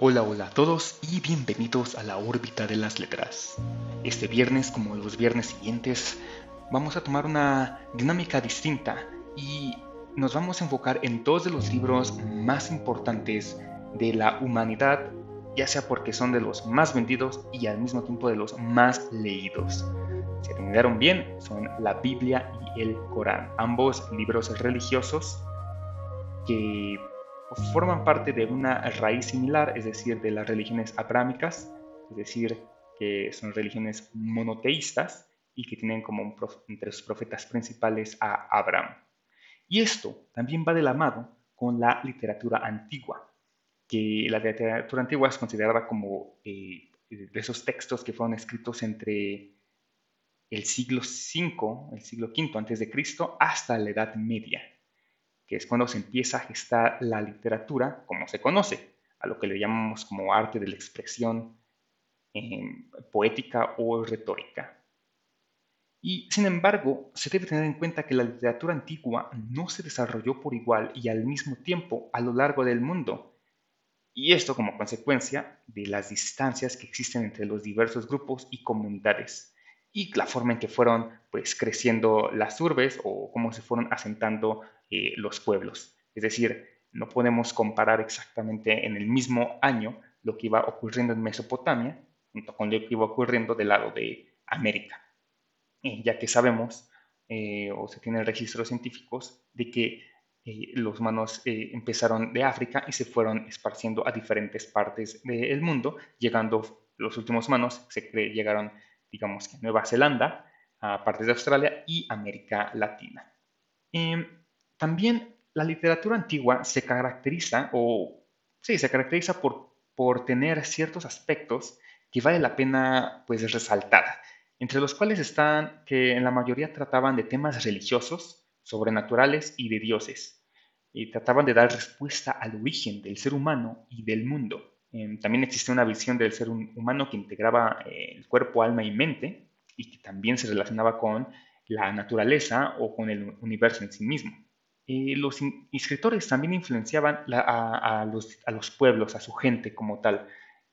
Hola, hola a todos y bienvenidos a la órbita de las letras. Este viernes, como los viernes siguientes, vamos a tomar una dinámica distinta y nos vamos a enfocar en dos de los libros más importantes de la humanidad, ya sea porque son de los más vendidos y al mismo tiempo de los más leídos. Si atendieron bien, son la Biblia y el Corán, ambos libros religiosos que forman parte de una raíz similar, es decir, de las religiones abrámicas, es decir, que son religiones monoteístas y que tienen como entre sus profetas principales a Abraham. Y esto también va de la mano con la literatura antigua, que la literatura antigua es considerada como eh, de esos textos que fueron escritos entre el siglo V, el siglo V antes de Cristo, hasta la Edad Media que es cuando se empieza a gestar la literatura como se conoce, a lo que le llamamos como arte de la expresión em, poética o retórica. Y sin embargo, se debe tener en cuenta que la literatura antigua no se desarrolló por igual y al mismo tiempo a lo largo del mundo. Y esto como consecuencia de las distancias que existen entre los diversos grupos y comunidades y la forma en que fueron pues creciendo las urbes o cómo se fueron asentando eh, los pueblos. Es decir, no podemos comparar exactamente en el mismo año lo que iba ocurriendo en Mesopotamia junto con lo que iba ocurriendo del lado de América, eh, ya que sabemos eh, o se tienen registros científicos de que los humanos empezaron de África y se fueron esparciendo a diferentes partes del mundo, llegando los últimos humanos, se cree, llegaron, digamos a Nueva Zelanda, a partes de Australia y América Latina. También la literatura antigua se caracteriza, o sí, se caracteriza por, por tener ciertos aspectos que vale la pena pues resaltar, entre los cuales están que en la mayoría trataban de temas religiosos, sobrenaturales y de dioses, y trataban de dar respuesta al origen del ser humano y del mundo. Em, también existe una visión del ser humano que integraba eh, el cuerpo, alma y mente, y que también se relacionaba con la naturaleza o con el universo en sí mismo. Eh, los escritores también influenciaban a, los, pueblos, a su gente como tal.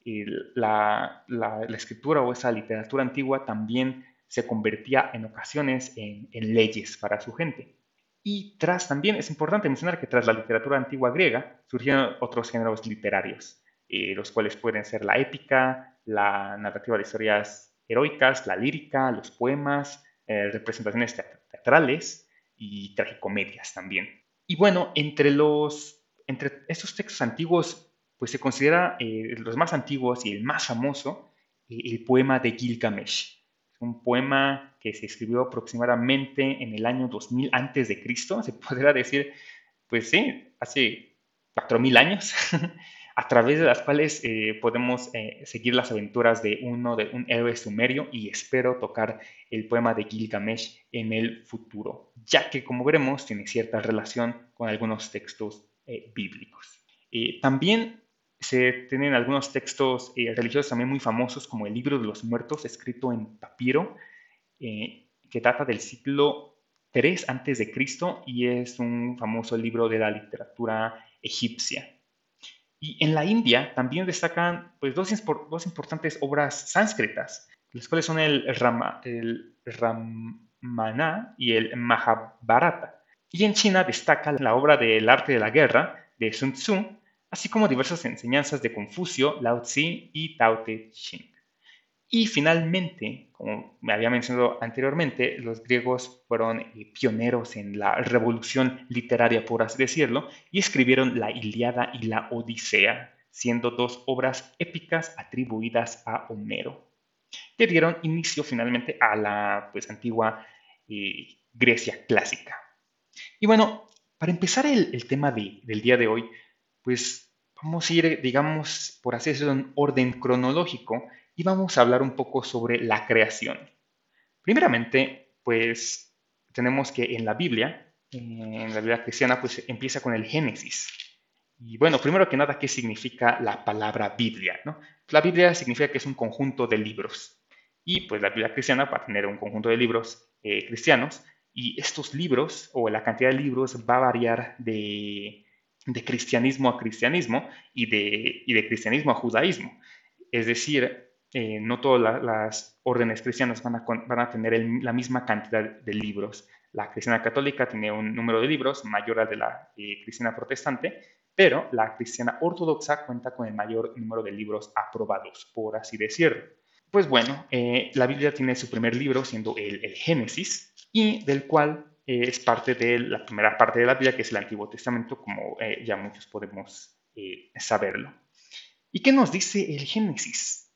la, escritura o esa literatura antigua también se convertía en ocasiones en, leyes para su gente. Y tras también es importante mencionar que tras la literatura antigua griega surgieron otros géneros literarios, eh, los cuales pueden ser la épica, la narrativa de historias heroicas, la lírica, los poemas, eh, representaciones teatrales, y tragicomedias también. Y bueno, entre, los, entre estos textos antiguos, pues se considera eh, los más antiguos y el más famoso, eh, el poema de Gilgamesh. Es un poema que se escribió aproximadamente en el año 2000 antes de Cristo, se podría decir, pues sí, hace 4000 años. a través de las cuales eh, podemos eh, seguir las aventuras de uno de un héroe sumerio y espero tocar el poema de Gilgamesh en el futuro, ya que como veremos tiene cierta relación con algunos textos eh, bíblicos. también se tienen algunos textos religiosos también muy famosos como el libro de los muertos escrito en papiro que data del siglo 3 antes de Cristo y es un famoso libro de la literatura egipcia. Y en la India también destacan pues, dos, dos importantes obras sánscritas, las cuales son el, Rama, el Ramana y el Mahabharata. Y en China destaca la obra del arte de la guerra de Sun Tzu, así como diversas enseñanzas de Confucio, Lao Tzu y Tao Te Ching. Y finalmente, como me había mencionado anteriormente, los griegos fueron eh, pioneros en la revolución literaria, por así decirlo, y escribieron la Iliada y la Odisea, siendo dos obras épicas atribuidas a Homero, que dieron inicio finalmente a la pues, antigua Grecia clásica. Y bueno, para empezar el, tema del día de hoy, pues vamos a ir, digamos, por decirlo, en orden cronológico y vamos a hablar un poco sobre la creación. Primeramente, pues tenemos que en la Biblia, en la Biblia cristiana, pues empieza con el Génesis. Y bueno, primero que nada, ¿qué significa la palabra Biblia? ¿no? La Biblia significa que es un conjunto de libros. Y pues la Biblia cristiana va a tener un conjunto de libros eh, cristianos. Y estos libros, o la cantidad de libros, va a variar de, de cristianismo a cristianismo y de, de cristianismo a judaísmo. Es decir, eh, no todas las órdenes cristianas van a, van a tener la misma cantidad de libros. La cristiana católica tiene un número de libros mayor al de la eh, cristiana protestante, pero la cristiana ortodoxa cuenta con el mayor número de libros aprobados, por así decirlo. Pues bueno, eh, la Biblia tiene su primer libro siendo el, Génesis, y del cual es parte de la primera parte de la Biblia, que es el Antiguo Testamento, como eh, ya muchos podemos eh, saberlo. ¿Y qué nos dice el Génesis?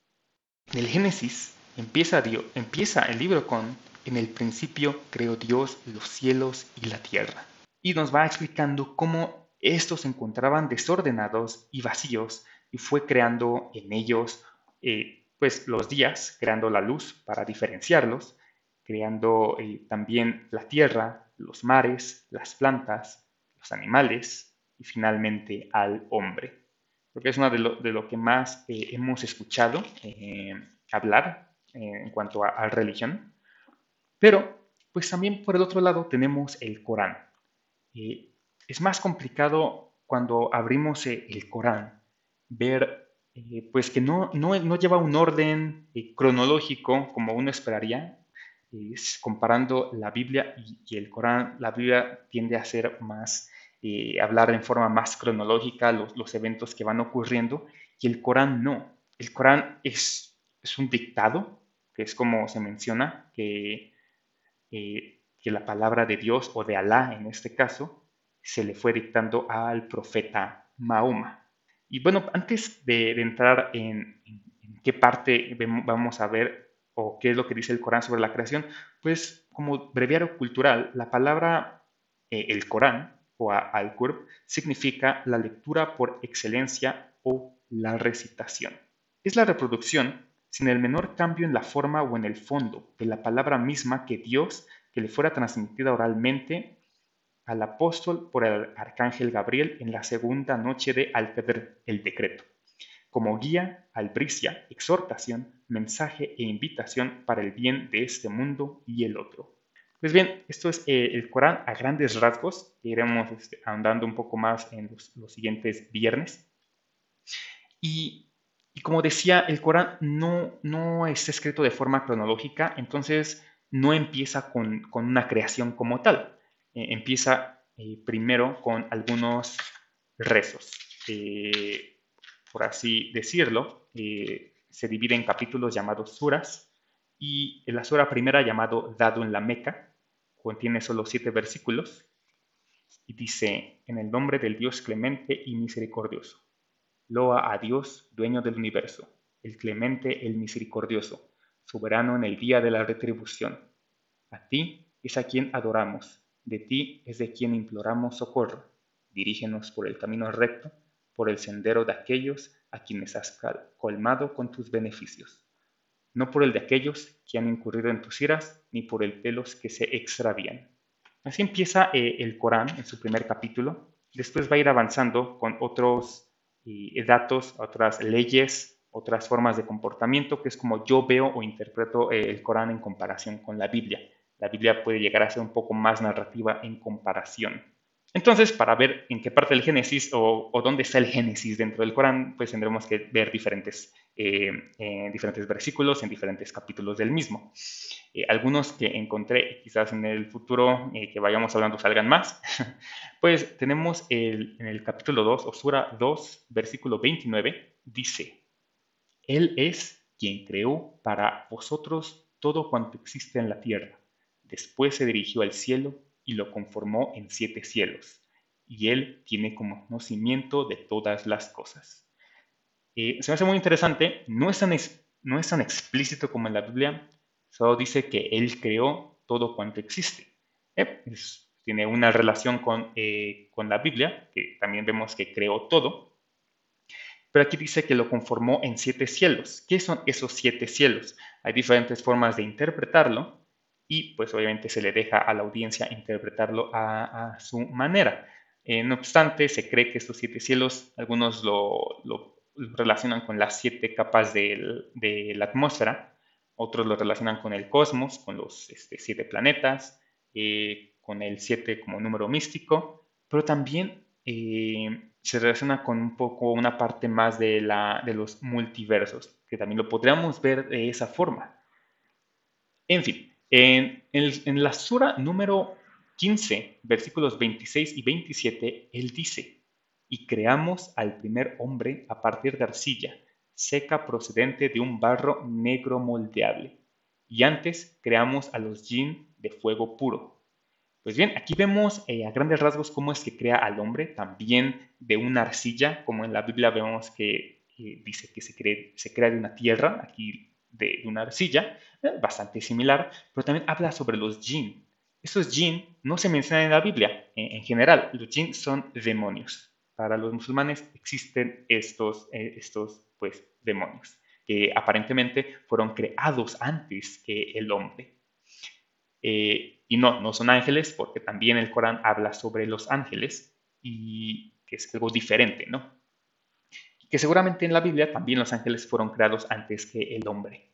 El Génesis empieza, Dios, empieza el libro con, en el principio creó Dios los cielos y la tierra. Y nos va explicando cómo estos se encontraban desordenados y vacíos y fue creando en ellos eh, pues los días, creando la luz para diferenciarlos creando eh, también la tierra, los mares, las plantas, los animales y finalmente al hombre. Porque es una de lo, que más eh, hemos escuchado eh, hablar en cuanto a, religión. Pero, pues también por el otro lado tenemos el Corán. es más complicado cuando abrimos el Corán ver pues que no, no, no, lleva un orden cronológico como uno esperaría, comparando la Biblia y, el Corán, la Biblia tiende a ser más, eh, hablar en forma más cronológica los, eventos que van ocurriendo y el Corán no. El Corán es, es un dictado, que es como se menciona, que, eh, que la palabra de Dios o de Alá en este caso se le fue dictando al profeta Mahoma. Y bueno, antes de, entrar en, en qué parte vamos a ver o qué es lo que dice el Corán sobre la creación, pues como breviario cultural, la palabra eh, el Corán o al-Qurb significa la lectura por excelencia o la recitación. Es la reproducción sin el menor cambio en la forma o en el fondo de la palabra misma que Dios que le fuera transmitida oralmente al apóstol por el arcángel Gabriel en la segunda noche de Al-Qadr, el decreto como guía, albricia, exhortación, mensaje e invitación para el bien de este mundo y el otro. Pues bien, esto es eh, el Corán a grandes rasgos, iremos este, ahondando un poco más en los, siguientes viernes. Y, como decía, el Corán no, no está escrito de forma cronológica, entonces no empieza con, una creación como tal. Eh, empieza eh, primero con algunos rezos por así decirlo, eh, se divide en capítulos llamados suras y la sura primera llamado Dado en la Meca contiene solo siete versículos y dice, en el nombre del Dios clemente y misericordioso. Loa a Dios, dueño del universo, el clemente, el misericordioso, soberano en el día de la retribución. A ti es a quien adoramos, de ti es de quien imploramos socorro. Dirígenos por el camino recto por el sendero de aquellos a quienes has colmado con tus beneficios, no por el de aquellos que han incurrido en tus iras, ni por el de los que se extravían. Así empieza eh, el Corán en su primer capítulo. Después va a ir avanzando con otros eh, datos, otras leyes, otras formas de comportamiento, que es como yo veo o interpreto eh, el Corán en comparación con la Biblia. La Biblia puede llegar a ser un poco más narrativa en comparación. Entonces, para ver en qué parte del Génesis o, dónde está el Génesis dentro del Corán, pues tendremos que ver diferentes, eh, eh, diferentes versículos en diferentes capítulos del mismo. Eh, algunos que encontré, quizás en el futuro que vayamos hablando salgan más, pues tenemos en el capítulo 2, o Sura 2, versículo 29, dice, Él es quien creó para vosotros todo cuanto existe en la tierra. Después se dirigió al cielo y lo conformó en siete cielos, y él tiene como conocimiento de todas las cosas. Eh, se me hace muy interesante, no es, tan no es tan explícito como en la Biblia, solo dice que él creó todo cuanto existe. Eh, tiene una relación con, eh, con la Biblia, que también vemos que creó todo, pero aquí dice que lo conformó en siete cielos. ¿Qué son esos siete cielos? Hay diferentes formas de interpretarlo, y pues obviamente se le deja a la audiencia interpretarlo a, su manera. Eh, no obstante, se cree que estos siete cielos, algunos lo, relacionan con las siete capas de la atmósfera, otros lo relacionan con el cosmos, con los este, siete planetas, eh, con el siete como número místico, pero también eh, se relaciona con un poco una parte más de, la, de los multiversos, que también lo podríamos ver de esa forma. En fin, en, la sura número 15, versículos 26 y 27, él dice, y creamos al primer hombre a partir de arcilla, seca procedente de un barro negro moldeable. Y antes creamos a los jinn de fuego puro. Pues bien, aquí vemos eh, a grandes rasgos cómo es que crea al hombre, también de una arcilla, como en la Biblia vemos que dice que se, se, crea de una tierra, aquí de, una arcilla, eh, bastante similar, pero también habla sobre los jinn. Estos jinn no se mencionan en la Biblia en, general, los jinn son demonios. Para los musulmanes existen estos, eh, estos pues, demonios, que aparentemente fueron creados antes que el hombre. Eh, y no, no son ángeles, porque también el Corán habla sobre los ángeles y que es algo diferente, ¿no? Que seguramente en la Biblia también los ángeles fueron creados antes que el hombre,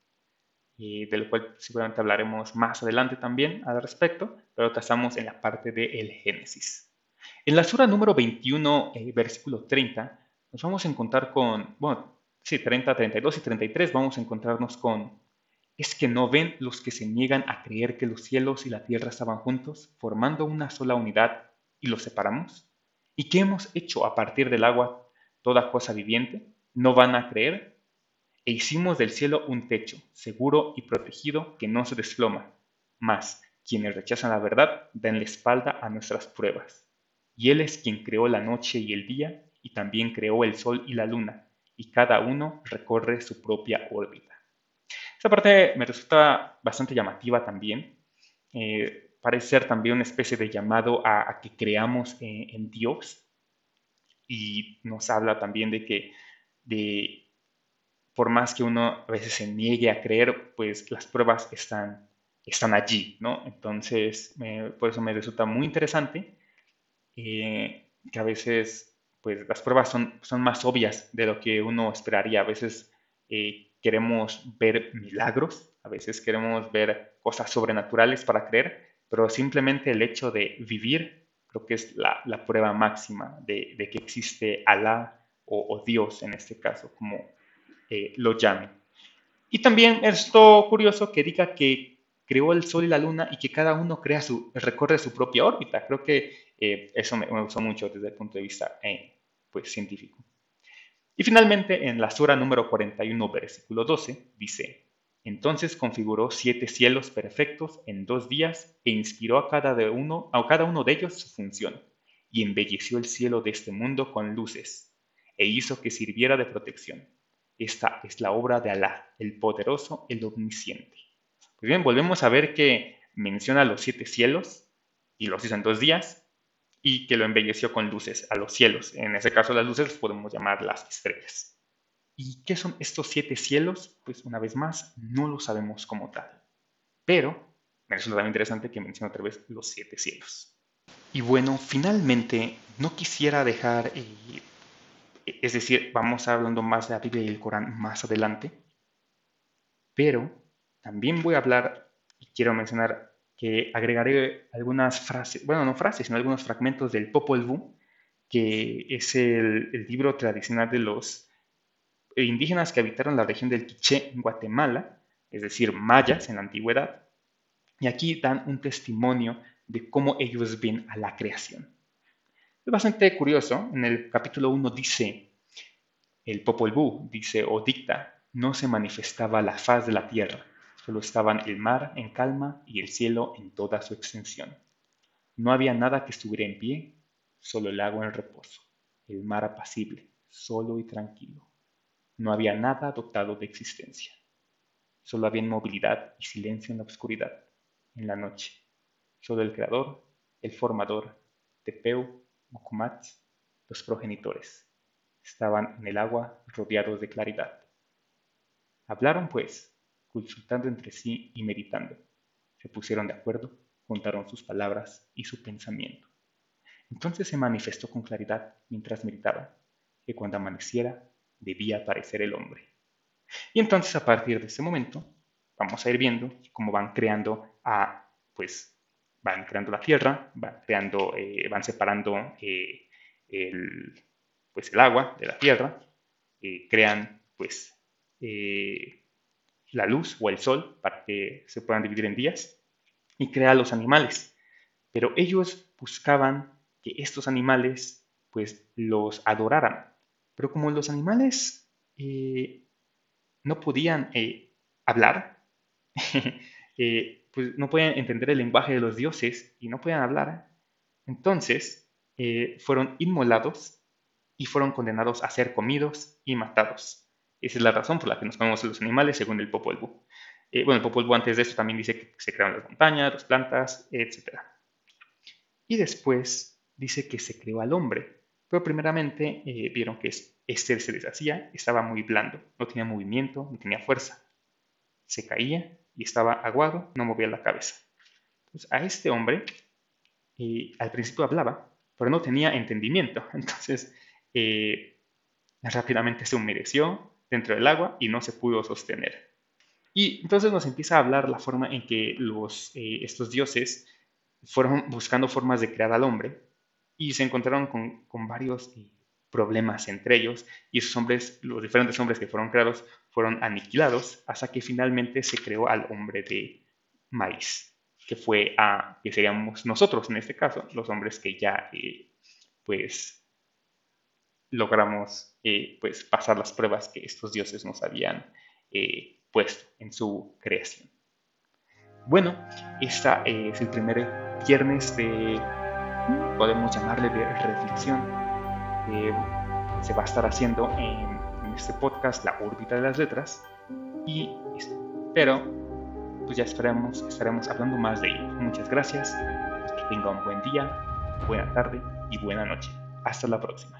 y de lo cual seguramente hablaremos más adelante también al respecto, pero estamos en la parte del Génesis. En la sura número 21, eh, versículo 30, nos vamos a encontrar con, bueno, sí, 30, 32 y 33 vamos a encontrarnos con, ¿es que no ven los que se niegan a creer que los cielos y la tierra estaban juntos, formando una sola unidad, y los separamos? ¿Y qué hemos hecho a partir del agua toda cosa viviente? ¿No van a creer? E hicimos del cielo un techo, seguro y protegido, que no se desploma. Mas, quienes rechazan la verdad, dan la espalda a nuestras pruebas. Y Él es quien creó la noche y el día, y también creó el sol y la luna y cada uno recorre su propia órbita. Esa parte me resulta bastante llamativa también. Eh, parece ser también una especie de llamado a, que creamos en, Dios y nos habla también de que de, por más que uno a veces se niegue a creer, pues las pruebas están, están allí, ¿no? Entonces, por eso me resulta muy interesante eh, que a veces pues las pruebas son, son más obvias de lo que uno esperaría. A veces eh, queremos ver milagros, a veces queremos ver cosas sobrenaturales para creer, pero simplemente el hecho de vivir creo que es la, prueba máxima de, que existe Alá o, Dios en este caso, como eh, lo llamen. Y también esto curioso que diga que creó el Sol y la Luna y que cada uno recorre su propia órbita. Creo que eh, eso me, me, gustó mucho desde el punto de vista pues, científico. Y finalmente, en la sura número 41, versículo 12, dice, entonces configuró siete cielos perfectos en dos días e inspiró a cada, uno, a cada uno de ellos su función, y embelleció el cielo de este mundo con luces, e hizo que sirviera de protección. Esta es la obra de Alá, el poderoso, el omnisciente. Pues bien, volvemos a ver que menciona los siete cielos, y los hizo en dos días, y que lo embelleció con luces a los cielos. En ese caso las luces podemos llamar las estrellas. ¿Y qué son estos siete cielos? Pues una vez más, no lo sabemos como tal. Pero me resulta también interesante que mencione otra vez los siete cielos. Y bueno, finalmente, no quisiera dejar, eh, es decir, vamos hablando más de la Biblia y el Corán más adelante, pero también voy a hablar y quiero mencionar que agregaré algunas frases, bueno, no frases, sino algunos fragmentos del Popol Vuh, que es el, libro tradicional de los indígenas que habitaron la región del Quiché en Guatemala, es decir, mayas en la antigüedad, y aquí dan un testimonio de cómo ellos ven a la creación. Es bastante curioso, en el capítulo 1 dice, el Popol Vuh dice o dicta, no se manifestaba la faz de la tierra, Solo estaban el mar en calma y el cielo en toda su extensión. No había nada que estuviera en pie, solo el agua en reposo, el mar apacible, solo y tranquilo. No había nada dotado de existencia. Solo había inmovilidad y silencio en la oscuridad, en la noche. Solo el creador, el formador, Tepeu, Mukumat, los progenitores. Estaban en el agua rodeados de claridad. Hablaron, pues, consultando entre sí y meditando. Se pusieron de acuerdo, juntaron sus palabras y su pensamiento. Entonces se manifestó con claridad mientras meditaban que cuando amaneciera debía aparecer el hombre. Y entonces a partir de ese momento vamos a ir viendo cómo van creando a, pues, van creando la tierra, van creando, eh, van separando eh, el, pues el agua de la tierra, eh, crean pues eh, la luz o el sol para que se puedan dividir en días y crea los animales. Pero ellos buscaban que estos animales pues los adoraran. Pero como los animales eh, no podían hablar, pues no podían entender el lenguaje de los dioses y no podían hablar, entonces fueron inmolados y fueron condenados a ser comidos y matados. Esa es la razón por la que nos comemos los animales, según el Popol Vuh. Eh, bueno, el Popol Vuh antes de eso también dice que se crearon las montañas, las plantas, etc. Y después dice que se creó al hombre. Pero primeramente eh, vieron que este se deshacía, estaba muy blando, no tenía movimiento, no tenía fuerza. Se caía y estaba aguado, no movía la cabeza. Entonces, a este hombre eh, al principio hablaba, pero no tenía entendimiento. Entonces eh, rápidamente se humedeció dentro del agua y no se pudo sostener. Y entonces nos empieza a hablar la forma en que los, eh, estos dioses fueron buscando formas de crear al hombre y se encontraron con, varios eh, problemas entre ellos y esos hombres, los diferentes hombres que fueron creados, fueron aniquilados hasta que finalmente se creó al hombre de maíz, que fue a, que seríamos nosotros en este caso, los hombres que ya pues logramos eh, pues, pasar las pruebas que estos dioses nos habían eh, puesto en su creación. Bueno, este es el primer viernes de, podemos llamarle de reflexión. se va a estar haciendo en, este podcast la órbita de las letras y espero, pues ya esperemos, estaremos hablando más de ello. Muchas gracias, que tenga un buen día, buena tarde y buena noche. Hasta la próxima.